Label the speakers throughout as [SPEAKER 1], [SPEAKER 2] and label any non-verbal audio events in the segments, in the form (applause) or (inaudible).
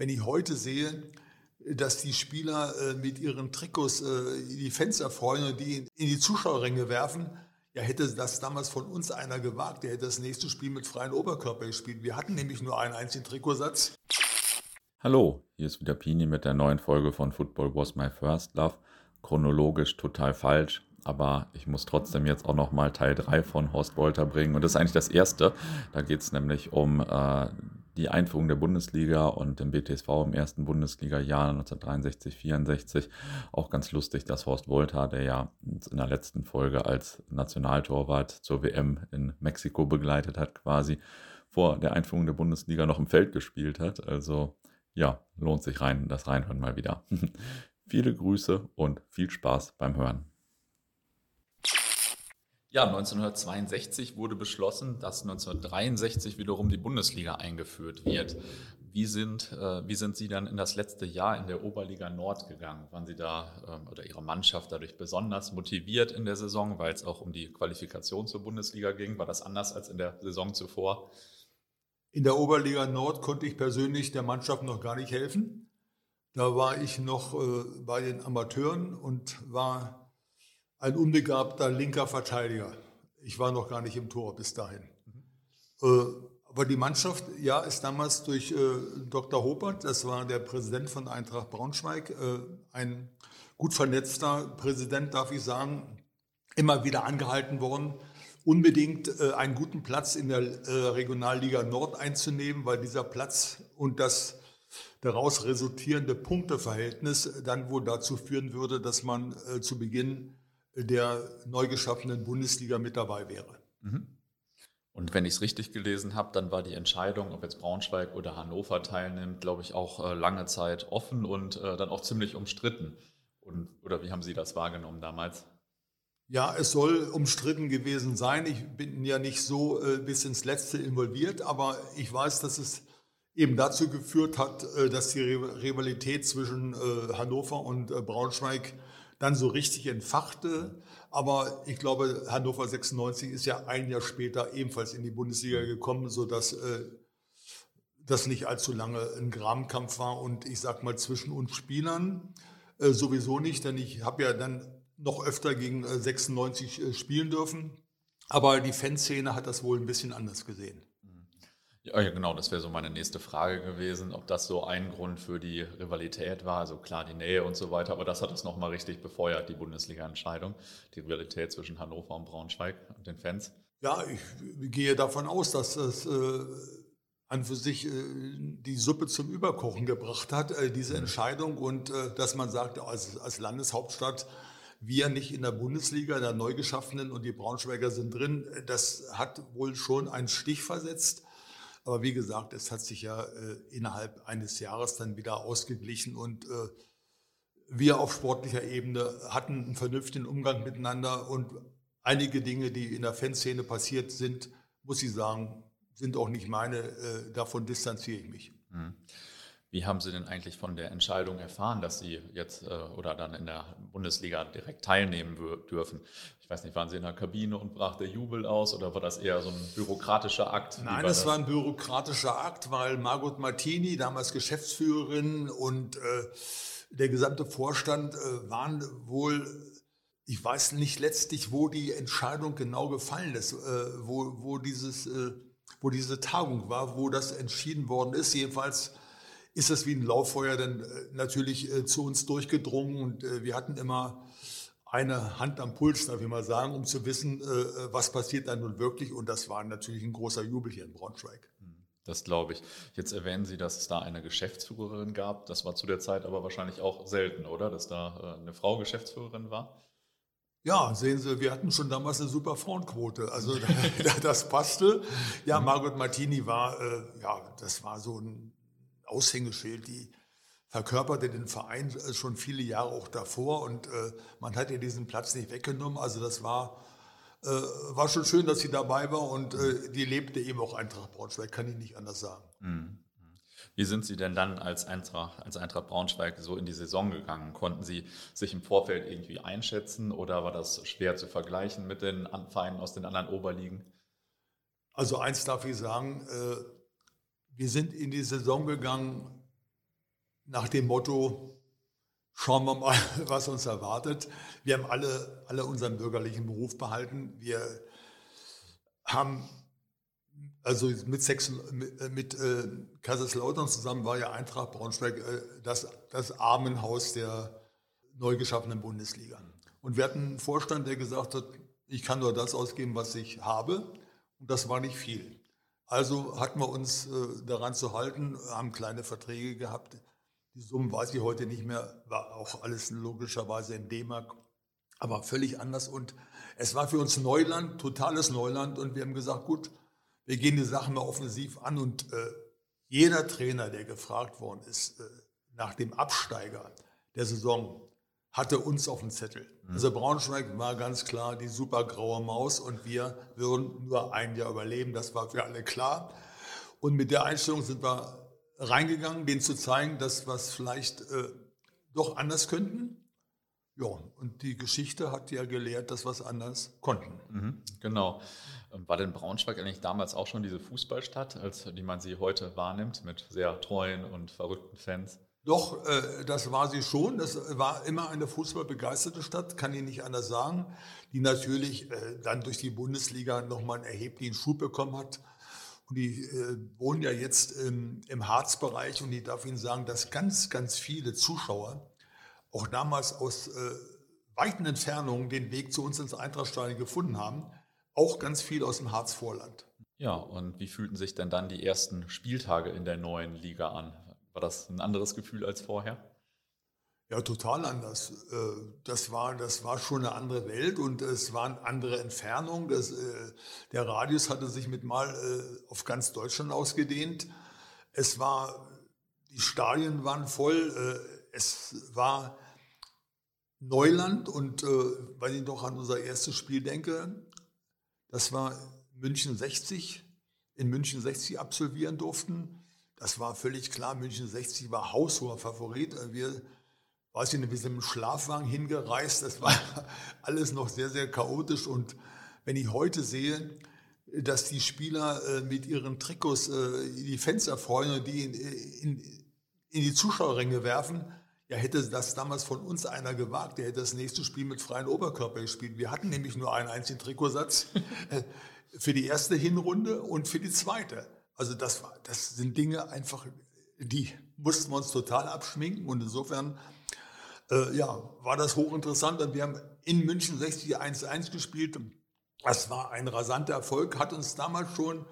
[SPEAKER 1] wenn ich heute sehe, dass die Spieler äh, mit ihren Trikots äh, die Fenster freuen und die in die Zuschauerränge werfen, ja, hätte das damals von uns einer gewagt, der hätte das nächste Spiel mit freiem Oberkörper gespielt. Wir hatten nämlich nur einen einzigen Trikotsatz.
[SPEAKER 2] Hallo, hier ist wieder Pini mit der neuen Folge von Football Was My First Love. Chronologisch total falsch, aber ich muss trotzdem jetzt auch nochmal Teil 3 von Horst Wolter bringen. Und das ist eigentlich das erste. Da geht es nämlich um äh, die Einführung der Bundesliga und dem BTSV im ersten Bundesliga-Jahr 1963, 64. Auch ganz lustig, dass Horst Wolter, der ja in der letzten Folge als Nationaltorwart zur WM in Mexiko begleitet hat, quasi vor der Einführung der Bundesliga noch im Feld gespielt hat. Also ja, lohnt sich rein, das Reinhören mal wieder. (laughs) Viele Grüße und viel Spaß beim Hören. Ja, 1962 wurde beschlossen, dass 1963 wiederum die Bundesliga eingeführt wird. Wie sind, äh, wie sind Sie dann in das letzte Jahr in der Oberliga Nord gegangen? Waren Sie da ähm, oder Ihre Mannschaft dadurch besonders motiviert in der Saison, weil es auch um die Qualifikation zur Bundesliga ging? War das anders als in der Saison zuvor?
[SPEAKER 1] In der Oberliga Nord konnte ich persönlich der Mannschaft noch gar nicht helfen. Da war ich noch äh, bei den Amateuren und war ein unbegabter linker Verteidiger. Ich war noch gar nicht im Tor bis dahin. Mhm. aber die Mannschaft, ja, ist damals durch äh, Dr. Hopert, das war der Präsident von Eintracht Braunschweig, äh, ein gut vernetzter Präsident, darf ich sagen, immer wieder angehalten worden, unbedingt einen guten Platz in der Regionalliga Nord einzunehmen, weil dieser Platz und das daraus resultierende Punkteverhältnis dann wohl dazu führen würde, dass man zu Beginn der neu geschaffenen Bundesliga mit dabei wäre. Mhm.
[SPEAKER 2] Und wenn ich es richtig gelesen habe, dann war die Entscheidung, ob jetzt Braunschweig oder Hannover teilnimmt, glaube ich, auch äh, lange Zeit offen und äh, dann auch ziemlich umstritten. Und, oder wie haben Sie das wahrgenommen damals?
[SPEAKER 1] Ja, es soll umstritten gewesen sein. Ich bin ja nicht so äh, bis ins Letzte involviert, aber ich weiß, dass es eben dazu geführt hat, dass die Rivalität zwischen Hannover und Braunschweig dann so richtig entfachte. Aber ich glaube, Hannover 96 ist ja ein Jahr später ebenfalls in die Bundesliga gekommen, sodass äh, das nicht allzu lange ein Grabenkampf war. Und ich sage mal, zwischen uns Spielern äh, sowieso nicht, denn ich habe ja dann noch öfter gegen äh, 96 äh, spielen dürfen. Aber die Fanszene hat das wohl ein bisschen anders gesehen.
[SPEAKER 2] Ja, genau, das wäre so meine nächste Frage gewesen, ob das so ein Grund für die Rivalität war. Also klar, die Nähe und so weiter, aber das hat es nochmal richtig befeuert, die Bundesliga-Entscheidung, die Rivalität zwischen Hannover und Braunschweig und den Fans.
[SPEAKER 1] Ja, ich gehe davon aus, dass das äh, an für sich äh, die Suppe zum Überkochen gebracht hat, äh, diese mhm. Entscheidung und äh, dass man sagt, als, als Landeshauptstadt, wir nicht in der Bundesliga, in der neu geschaffenen und die Braunschweiger sind drin, das hat wohl schon einen Stich versetzt. Aber wie gesagt, es hat sich ja äh, innerhalb eines Jahres dann wieder ausgeglichen und äh, wir auf sportlicher Ebene hatten einen vernünftigen Umgang miteinander und einige Dinge, die in der Fanszene passiert sind, muss ich sagen, sind auch nicht meine. Äh, davon distanziere ich mich. Mhm.
[SPEAKER 2] Wie haben Sie denn eigentlich von der Entscheidung erfahren, dass Sie jetzt äh, oder dann in der Bundesliga direkt teilnehmen dürfen? Ich weiß nicht, waren Sie in der Kabine und brach der Jubel aus oder war das eher so ein bürokratischer Akt?
[SPEAKER 1] Nein, das, das war ein bürokratischer Akt, weil Margot Martini, damals Geschäftsführerin und äh, der gesamte Vorstand äh, waren wohl ich weiß nicht letztlich, wo die Entscheidung genau gefallen ist, äh, wo, wo, dieses, äh, wo diese Tagung war, wo das entschieden worden ist. Jedenfalls ist das wie ein Lauffeuer dann äh, natürlich äh, zu uns durchgedrungen und äh, wir hatten immer eine Hand am Puls, darf ich mal sagen, um zu wissen, was passiert dann nun wirklich. Und das war natürlich ein großer Jubel hier in Braunschweig. Hm,
[SPEAKER 2] das glaube ich. Jetzt erwähnen Sie, dass es da eine Geschäftsführerin gab. Das war zu der Zeit aber wahrscheinlich auch selten, oder? Dass da eine Frau Geschäftsführerin war?
[SPEAKER 1] Ja, sehen Sie, wir hatten schon damals eine super Frauenquote. Also (laughs) das passte. Ja, mhm. Margot Martini war, ja, das war so ein Aushängeschild, die verkörperte den Verein äh, schon viele Jahre auch davor und äh, man hat ihr diesen Platz nicht weggenommen. Also das war, äh, war schon schön, dass sie dabei war und äh, die lebte eben auch Eintracht Braunschweig, kann ich nicht anders sagen. Mhm.
[SPEAKER 2] Wie sind Sie denn dann als Eintracht, als Eintracht Braunschweig so in die Saison gegangen? Konnten Sie sich im Vorfeld irgendwie einschätzen oder war das schwer zu vergleichen mit den Vereinen aus den anderen Oberligen?
[SPEAKER 1] Also eins darf ich sagen, äh, wir sind in die Saison gegangen nach dem Motto, schauen wir mal, (laughs) was uns erwartet. Wir haben alle, alle unseren bürgerlichen Beruf behalten. Wir haben also mit, Sex, mit, mit äh, Kaiserslautern zusammen war ja Eintracht Braunschweig äh, das, das Armenhaus der neu geschaffenen Bundesliga. Und wir hatten einen Vorstand, der gesagt hat, ich kann nur das ausgeben, was ich habe. Und das war nicht viel. Also hatten wir uns äh, daran zu halten, haben kleine Verträge gehabt. Die Summen weiß ich heute nicht mehr, war auch alles logischerweise in D-Mark, aber völlig anders. Und es war für uns Neuland, totales Neuland. Und wir haben gesagt, gut, wir gehen die Sachen mal offensiv an. Und äh, jeder Trainer, der gefragt worden ist, äh, nach dem Absteiger der Saison, hatte uns auf dem Zettel. Mhm. Also Braunschweig war ganz klar die super graue Maus und wir würden nur ein Jahr überleben, das war für alle klar. Und mit der Einstellung sind wir reingegangen, denen zu zeigen, dass wir es vielleicht äh, doch anders könnten. Ja, und die Geschichte hat ja gelehrt, dass wir es anders konnten.
[SPEAKER 2] Mhm, genau. Ähm, war denn Braunschweig eigentlich damals auch schon diese Fußballstadt, als die man sie heute wahrnimmt, mit sehr treuen und verrückten Fans?
[SPEAKER 1] Doch, äh, das war sie schon. Das war immer eine fußballbegeisterte Stadt, kann ich nicht anders sagen, die natürlich äh, dann durch die Bundesliga nochmal einen erheblichen Schub bekommen hat. Und die äh, wohnen ja jetzt im, im Harzbereich und ich darf Ihnen sagen, dass ganz, ganz viele Zuschauer auch damals aus äh, weiten Entfernungen den Weg zu uns ins Eintrachtstadion gefunden haben, auch ganz viel aus dem Harzvorland.
[SPEAKER 2] Ja, und wie fühlten sich denn dann die ersten Spieltage in der neuen Liga an? War das ein anderes Gefühl als vorher?
[SPEAKER 1] Ja, total anders. Äh, das war, das war schon eine andere Welt und es waren andere Entfernungen. Das, äh, der Radius hatte sich mit mal äh, auf ganz Deutschland ausgedehnt. Es war, die Stadien waren voll. Es war Neuland und weil ich noch an unser erstes Spiel denke, das war München 60, in München 60 absolvieren durften. Das war völlig klar, München 60 war haushoher Favorit. Wir, weiß ich nicht, wir sind im Schlafwagen hingereist. Das war (laughs) alles noch sehr, sehr chaotisch. Und wenn ich heute sehe, dass die Spieler äh, mit ihren Trikots äh, die Fenster freuen und die in, in, in die Zuschauerränge werfen, ja, hätte das damals von uns einer gewagt, der hätte das nächste Spiel mit freiem Oberkörper gespielt. Wir hatten nämlich nur einen einzigen Trikotsatz (laughs) äh, für die erste Hinrunde und für die zweite. Also das, war, das sind Dinge einfach, die mussten wir uns total abschminken und insofern äh, ja, war das hochinteressant. Und wir haben in München 60 1-1 gespielt. Das war ein rasanter Erfolg, hat uns damals schon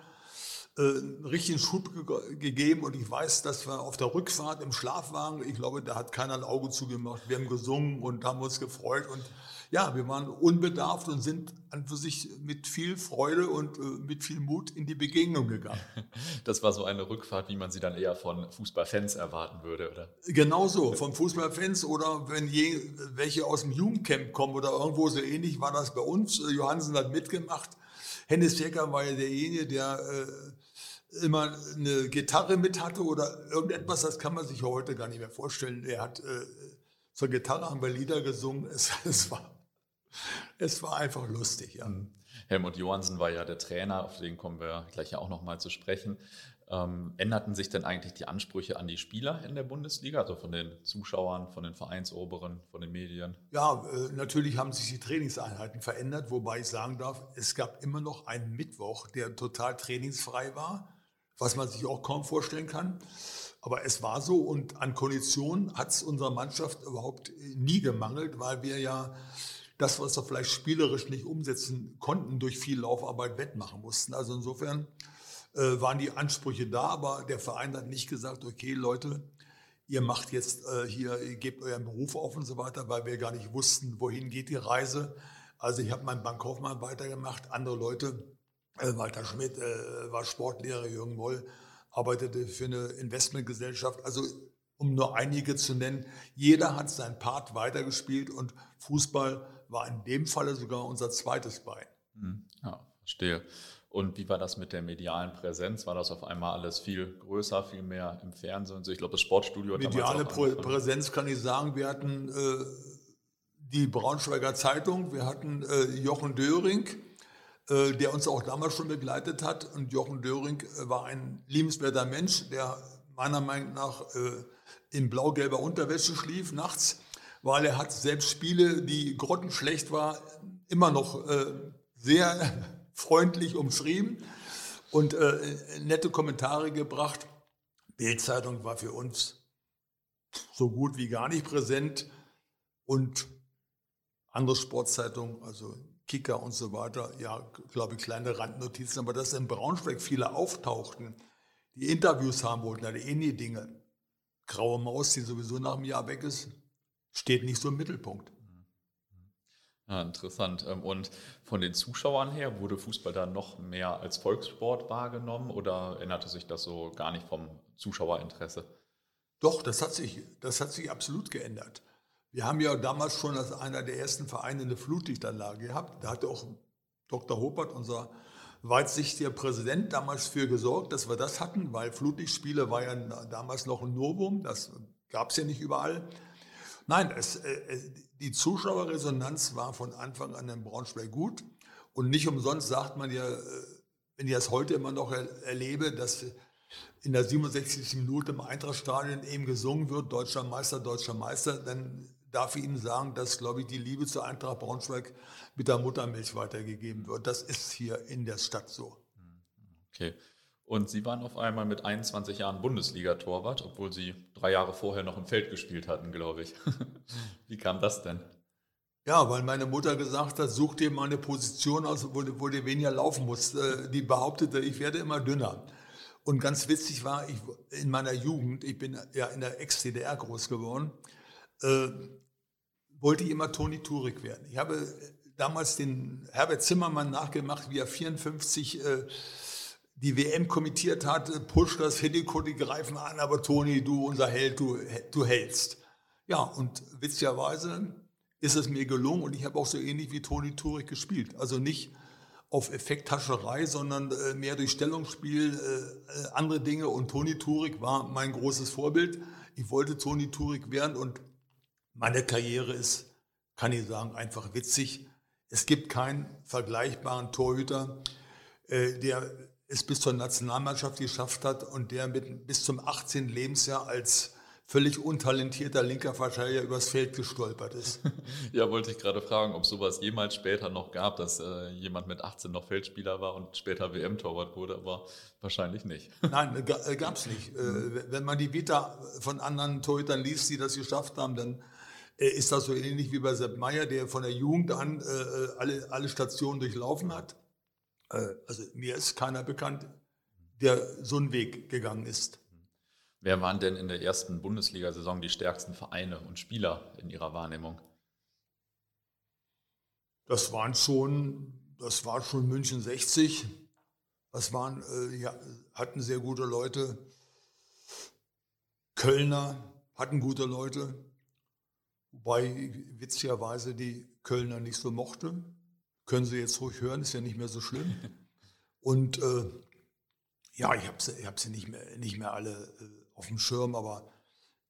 [SPEAKER 1] äh, einen richtigen Schub ge gegeben und ich weiß, dass wir auf der Rückfahrt im Schlafwagen, ich glaube, da hat keiner ein Auge zugemacht. Wir haben gesungen und haben uns gefreut und ja, wir waren unbedarft und sind an für sich mit viel Freude und äh, mit viel Mut in die Begegnung gegangen. (laughs)
[SPEAKER 2] Das war so eine Rückfahrt, wie man sie dann eher von Fußballfans erwarten würde, oder?
[SPEAKER 1] Genau so, von Fußballfans oder wenn je, welche aus dem Jugendcamp kommen oder irgendwo so ähnlich war das bei uns. Äh, Johansen hat mitgemacht. Hennes Jäger war ja derjenige, der äh, immer eine Gitarre mit hatte oder irgendetwas, das kann man sich heute gar nicht mehr vorstellen. Er hat äh, zur Gitarre haben wir Lieder gesungen. (laughs) Es, es war es war einfach lustig, ja. Mhm.
[SPEAKER 2] Helmut Johansen war ja der Trainer, auf den kommen wir gleich ja auch nochmal zu sprechen. Ähm, änderten sich denn eigentlich die Ansprüche an die Spieler in der Bundesliga, also von den Zuschauern, von den Vereinsoberen, von den Medien?
[SPEAKER 1] Ja, äh, natürlich haben sich die Trainingseinheiten verändert, wobei ich sagen darf, es gab immer noch einen Mittwoch, der total trainingsfrei war, was man sich auch kaum vorstellen kann. Aber es war so und an Konditionen hat es unserer Mannschaft überhaupt nie gemangelt, weil wir ja das, was wir vielleicht spielerisch nicht umsetzen konnten, durch viel Laufarbeit wettmachen mussten. Also insofern äh, waren die Ansprüche da, aber der Verein hat nicht gesagt, okay Leute, ihr macht jetzt äh, hier, ihr gebt euren Beruf auf und so weiter, weil wir gar nicht wussten, wohin geht die Reise. Also ich habe meinen Bankkaufmann weitergemacht, andere Leute, äh, Walter Schmidt äh, war Sportlehrer, Jürgen Moll arbeitete für eine Investmentgesellschaft. Also um nur einige zu nennen, jeder hat seinen Part weitergespielt und Fußball war in dem Falle sogar unser zweites Bein.
[SPEAKER 2] Hm, ja, verstehe. Und wie war das mit der medialen Präsenz? War das auf einmal alles viel größer, viel mehr im Fernsehen? Ich glaube, das Sportstudio
[SPEAKER 1] hat Mediale Prä Präsenz kann ich sagen, wir hatten äh, die Braunschweiger Zeitung, wir hatten äh, Jochen Döring, äh, der uns auch damals schon begleitet hat. Und Jochen Döring äh, war ein liebenswerter Mensch, der meiner Meinung nach äh, in blau-gelber Unterwäsche schlief nachts, weil er hat selbst Spiele, die grottenschlecht war, immer noch äh, sehr (laughs) freundlich umschrieben und äh, nette Kommentare gebracht. Bildzeitung war für uns so gut wie gar nicht präsent und andere Sportzeitungen, also Kicker und so weiter, ja, glaube ich, kleine Randnotizen, aber dass in Braunschweig viele auftauchten, die Interviews haben wollten, hatte ähnliche Dinge. Graue Maus, die sowieso nach einem Jahr weg ist, steht nicht so im Mittelpunkt.
[SPEAKER 2] Ja, interessant. Ähm, und von den Zuschauern her, wurde Fußball da noch mehr als Volkssport wahrgenommen oder änderte sich das so gar nicht vom Zuschauerinteresse?
[SPEAKER 1] Doch, das hat sich, das hat sich absolut geändert. Wir haben ja damals schon als einer der ersten Vereine eine Flutlichtanlage gehabt. Da hatte auch Dr. Hopert, unser weitsichtiger Präsident, damals für gesorgt, dass wir das hatten, weil Flutlichtspiele war ja damals noch ein Novum, das gab es ja nicht überall. Nein, es, äh, die Zuschauerresonanz war von Anfang an in Braunschweig gut. Und nicht umsonst sagt man ja, äh, wenn ich das heute immer noch erlebe, dass in der 67. Minute im Eintrachtstadion eben gesungen wird, Deutscher Meister, Deutscher Meister, dann darf ich Ihnen sagen, dass, glaube ich, die Liebe zur Eintracht Braunschweig mit der Muttermilch weitergegeben wird. Das ist hier in der Stadt so.
[SPEAKER 2] Okay. Und Sie waren auf einmal mit 21 Jahren Bundesliga-Torwart, obwohl Sie drei Jahre vorher noch im Feld gespielt hatten, glaube ich. (laughs) Wie kam das denn?
[SPEAKER 1] Ja, weil meine Mutter gesagt hat, such dir mal eine Position aus, wo, wo du weniger laufen musst. Äh, die behauptete, ich werde immer dünner. Und ganz witzig war, ich in meiner Jugend, ich bin ja in der Ex-DDR groß geworden, äh, wollte ich immer Toni Turik werden. Ich habe damals den Herbert Zimmermann nachgemacht, wie er 54 äh, die WM kommentiert hat, push das Hideko, die greifen an, aber Toni, du unser Held, du, du hältst. Ja, und witzigerweise ist es mir gelungen und ich habe auch so ähnlich wie Toni Turik gespielt. Also nicht auf Effekthascherei, sondern äh, mehr durch Stellungsspiel, äh, äh andere Dinge. Und Toni Turik war mein großes Vorbild. Ich wollte Toni Turik werden und meine Karriere ist, kann ich sagen, einfach witzig. Es gibt keinen vergleichbaren Torhüter, äh, der es bis zur Nationalmannschaft geschafft hat und der mit bis zum 18. Lebensjahr als völlig untalentierter linker Verteidiger übers Feld gestolpert ist. (laughs)
[SPEAKER 2] ja, wollte ich gerade fragen, ob sowas jemals später noch gab, dass äh, jemand mit 18 noch Feldspieler war und später WM-Torwart wurde, aber wahrscheinlich nicht. (laughs)
[SPEAKER 1] Nein, äh, gab es nicht. Äh, wenn man die Vita von anderen Torhütern liest, die das geschafft haben, dann ist das so ähnlich wie bei Sepp Meyer, der von der Jugend an äh, alle, alle Stationen durchlaufen hat. Äh, also mir ist keiner bekannt, der so einen Weg gegangen ist.
[SPEAKER 2] Wer waren denn in der ersten Bundesliga-Saison die stärksten Vereine und Spieler in Ihrer Wahrnehmung?
[SPEAKER 1] Das waren schon, das war schon München 60. Das waren, äh, ja, hatten sehr gute Leute. Kölner hatten gute Leute, wobei witzigerweise die Kölner nicht so mochte. Können Sie jetzt ruhig hören, ist ja nicht mehr so schlimm. (laughs) Und äh, ja, ich habe sie, ich hab sie nicht, mehr, nicht mehr alle äh, auf dem Schirm, aber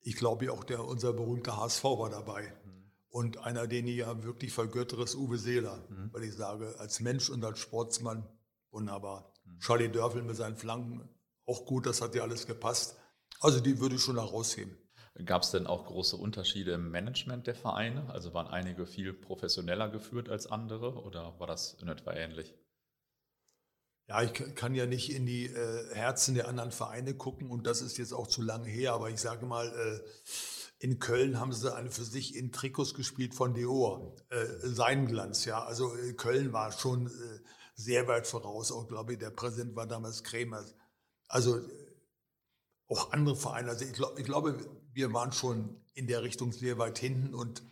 [SPEAKER 1] ich glaube ja auch der, unser berühmter HSV war dabei. Mhm. Und einer, den ich ja wirklich vergöttere, ist Uwe Seeler, mhm. weil ich sage, als Mensch und als Sportsmann wunderbar. Mhm. Charlie Dörfel mit seinen Flanken, auch gut, das hat ja alles gepasst. Also die würde ich schon herausheben.
[SPEAKER 2] Gab es denn auch große Unterschiede im Management der Vereine? Also waren einige viel professioneller geführt als andere oder war das in etwa ähnlich?
[SPEAKER 1] Ja, ich kann ja nicht in die äh, Herzen der anderen Vereine gucken und das ist jetzt auch zu lange her, aber ich sage mal, äh, in Köln haben sie eine für sich in Trikots gespielt von Deor, äh, Seidenglanz, ja. Also äh, Köln war schon äh, sehr weit voraus, auch glaube ich, der Präsident war damals Krämer. Also äh, auch andere Vereine. Also ich, glaub, ich glaube, wir waren schon in der Richtung sehr weit hinten und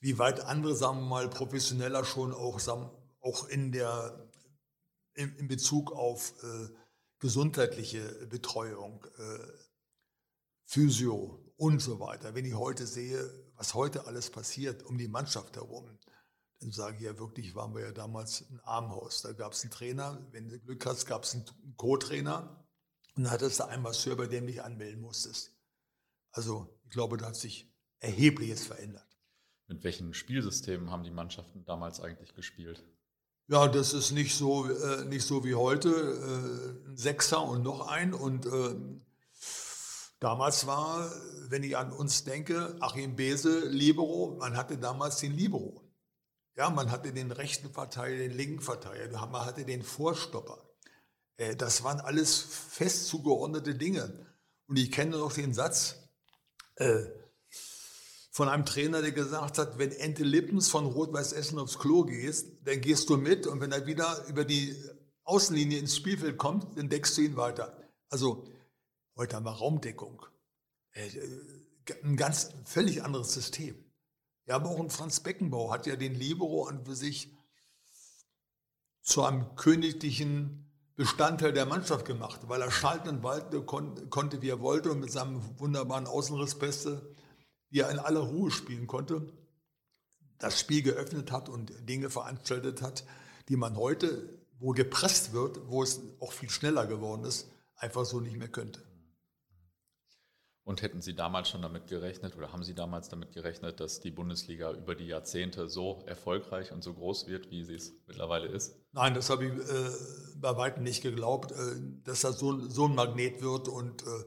[SPEAKER 1] wie weit andere, sagen wir mal, professioneller schon auch, auch in, der, in, in Bezug auf äh, gesundheitliche Betreuung, äh, Physio und so weiter. Wenn ich heute sehe, was heute alles passiert um die Mannschaft herum, dann sage ich ja wirklich, waren wir ja damals ein Armhaus. Da gab es einen Trainer, wenn du Glück hast, gab es einen Co-Trainer und dann hattest du einen Masseur, bei dem du dich anmelden musstest. Also ich glaube, da hat sich erhebliches verändert.
[SPEAKER 2] Mit welchen Spielsystemen haben die Mannschaften damals eigentlich gespielt?
[SPEAKER 1] Ja, das ist nicht so, äh, nicht so wie heute. Äh, ein Sechser und noch ein. Und äh, Damals war, wenn ich an uns denke, Achim Bese, Libero, man hatte damals den Libero. Ja, man hatte den rechten Verteidiger, den linken Verteidiger, man hatte den Vorstopper. Äh, das waren alles fest zugeordnete Dinge. Und ich kenne noch den Satz äh, von einem Trainer, der gesagt hat, wenn Ente Lippens von Rot-Weiß Essen aufs Klo gehst, dann gehst du mit und wenn er wieder über die Außenlinie ins Spielfeld kommt, dann deckst du ihn weiter. Also heute haben wir Raumdeckung. Äh, ein ganz völlig anderes System. Ja, aber auch ein Franz Beckenbauer hat ja den Libero an für sich zu einem königlichen Bestandteil der Mannschaft gemacht, weil er schalten und walten kon konnte, wie er wollte und mit seinem wunderbaren Außenrissbeste, wie er in aller Ruhe spielen konnte, das Spiel geöffnet hat und Dinge veranstaltet hat, die man heute, wo gepresst wird, wo es auch viel schneller geworden ist, einfach so nicht mehr könnte.
[SPEAKER 2] Und hätten Sie damals schon damit gerechnet oder haben Sie damals damit gerechnet, dass die Bundesliga über die Jahrzehnte so erfolgreich und so groß wird, wie sie es mittlerweile ist?
[SPEAKER 1] Nein, das habe ich äh, bei weitem nicht geglaubt, äh, dass das so, so, ein Magnet wird. Und äh,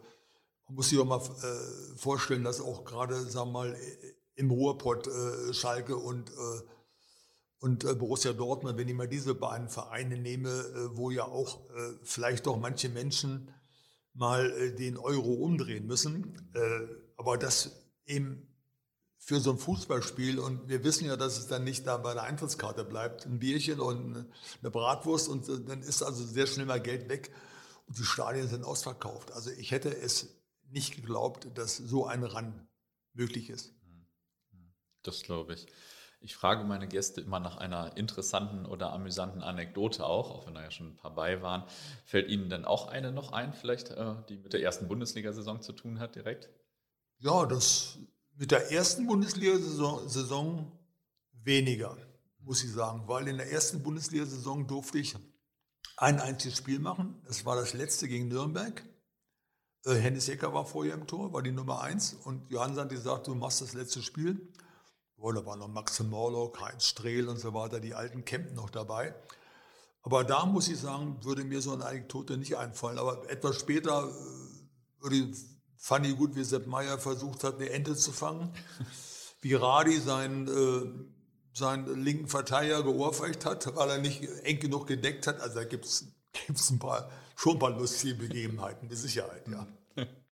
[SPEAKER 1] man muss sich auch mal äh, vorstellen, dass auch gerade, sagen wir mal, im Ruhrpott äh, Schalke und, äh, und Borussia Dortmund, wenn ich mal diese beiden Vereine nehme, wo ja auch vielleicht doch manche Menschen mal äh, den Euro umdrehen müssen. Äh, aber das eben für so ein Fußballspiel und wir wissen ja, dass es dann nicht da bei der Eintrittskarte bleibt, ein Bierchen und eine Bratwurst und äh, dann ist also sehr schnell mal Geld weg und die Stadien sind ausverkauft. Also ich hätte es nicht geglaubt, dass so ein Run möglich ist.
[SPEAKER 2] Das glaube ich. Ich frage meine Gäste immer nach einer interessanten oder amüsanten Anekdote auch, auch wenn da ja schon ein paar bei waren. Fällt Ihnen denn auch eine noch ein, vielleicht, äh, die mit der ersten Bundesliga-Saison zu tun hat direkt?
[SPEAKER 1] Ja, das mit der ersten Bundesliga-Saison weniger, muss ich sagen, weil in der ersten Bundesliga-Saison durfte ich ein einziges Spiel machen. Das war das letzte gegen Nürnberg. Äh, Hennis Ecker war vorher im Tor, war die Nummer eins und Johann Santi sagt, du machst das letzte Spiel. Da waren noch Max Morlock, Heinz Strehl und so weiter, die alten Campen noch dabei. Aber da muss ich sagen, würde mir so eine Anekdote nicht einfallen. Aber etwas später äh, würde, fand ich gut, wie Sepp Meyer versucht hat, eine Ente zu fangen. (laughs) Wie Radi seinen, äh, seinen linken Verteidiger geohrfeicht hat, weil er nicht eng genug gedeckt hat. Also da gibt es ein paar, schon ein paar lustige Begebenheiten, mit Sicherheit, ja.